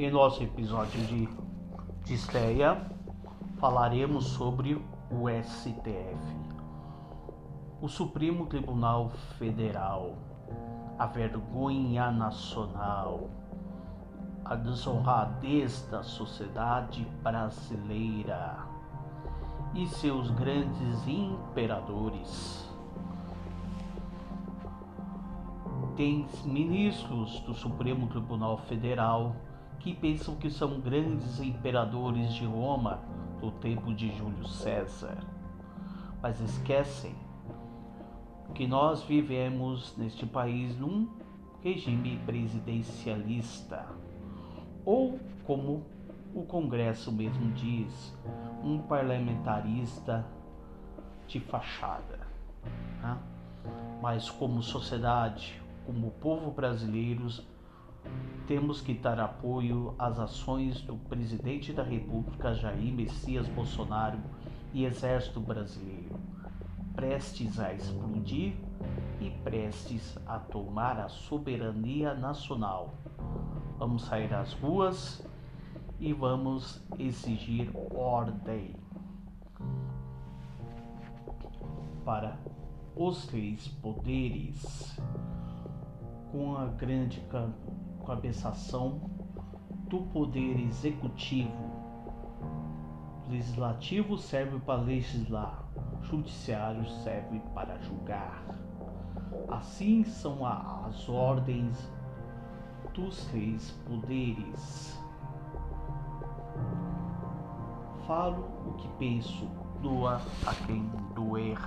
Em nosso episódio de, de estreia, falaremos sobre o STF, o Supremo Tribunal Federal, a vergonha nacional, a desonradez da sociedade brasileira e seus grandes imperadores. Tem ministros do Supremo Tribunal Federal que pensam que são grandes imperadores de Roma do tempo de Júlio César, mas esquecem que nós vivemos neste país num regime presidencialista, ou como o Congresso mesmo diz, um parlamentarista de fachada. Né? Mas como sociedade, como povo brasileiro, temos que dar apoio às ações do presidente da República Jair Messias Bolsonaro e Exército Brasileiro, prestes a explodir e prestes a tomar a soberania nacional. Vamos sair às ruas e vamos exigir ordem para os três poderes com a grande cabeçação do poder executivo. Legislativo serve para legislar, judiciário serve para julgar. Assim são as ordens dos três poderes. Falo o que penso, doa a quem doer.